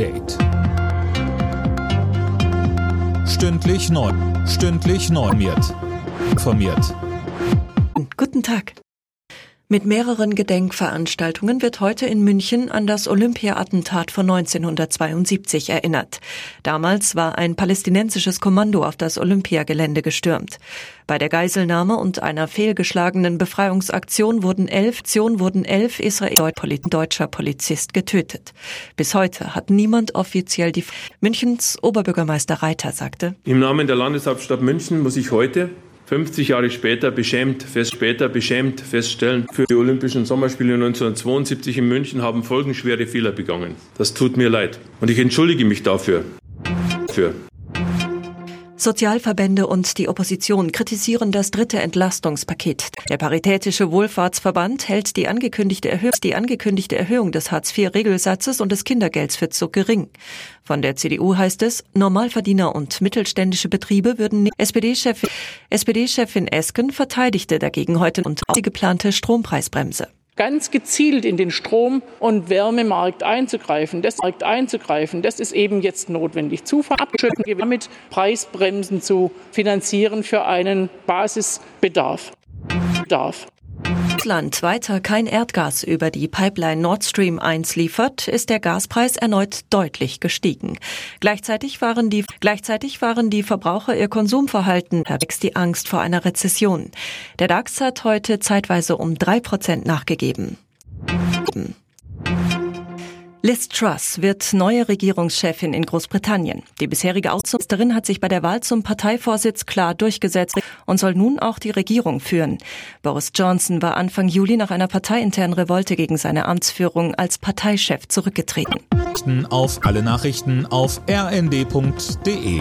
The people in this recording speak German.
Update. Stündlich neu. Stündlich normiert. Informiert. Guten Tag. Mit mehreren Gedenkveranstaltungen wird heute in München an das Olympia-Attentat von 1972 erinnert. Damals war ein palästinensisches Kommando auf das Olympiagelände gestürmt. Bei der Geiselnahme und einer fehlgeschlagenen Befreiungsaktion wurden elf, wurden elf Israel deutscher Polizist getötet. Bis heute hat niemand offiziell die Münchens Oberbürgermeister Reiter sagte. Im Namen der Landeshauptstadt München muss ich heute 50 Jahre später beschämt, fest, später beschämt feststellen, für die Olympischen Sommerspiele 1972 in München haben folgenschwere Fehler begangen. Das tut mir leid. Und ich entschuldige mich dafür. Für. Sozialverbände und die Opposition kritisieren das dritte Entlastungspaket. Der Paritätische Wohlfahrtsverband hält die angekündigte, Erhöhung, die angekündigte Erhöhung des Hartz-IV-Regelsatzes und des Kindergelds für zu gering. Von der CDU heißt es, Normalverdiener und mittelständische Betriebe würden SPD-Chefin SPD Esken verteidigte dagegen heute und die geplante Strompreisbremse ganz gezielt in den Strom- und Wärmemarkt einzugreifen. Das, Markt einzugreifen, das ist eben jetzt notwendig. Zu verabschöpfen, damit Preisbremsen zu finanzieren für einen Basisbedarf. Bedarf. Russland weiter kein Erdgas über die Pipeline Nord Stream 1 liefert, ist der Gaspreis erneut deutlich gestiegen. Gleichzeitig waren die, gleichzeitig waren die Verbraucher ihr Konsumverhalten, wächst die Angst vor einer Rezession. Der DAX hat heute zeitweise um drei Prozent nachgegeben. Liz Truss wird neue Regierungschefin in Großbritannien. Die bisherige Außenministerin hat sich bei der Wahl zum Parteivorsitz klar durchgesetzt und soll nun auch die Regierung führen. Boris Johnson war Anfang Juli nach einer parteiinternen Revolte gegen seine Amtsführung als Parteichef zurückgetreten. Auf alle Nachrichten auf rnd.de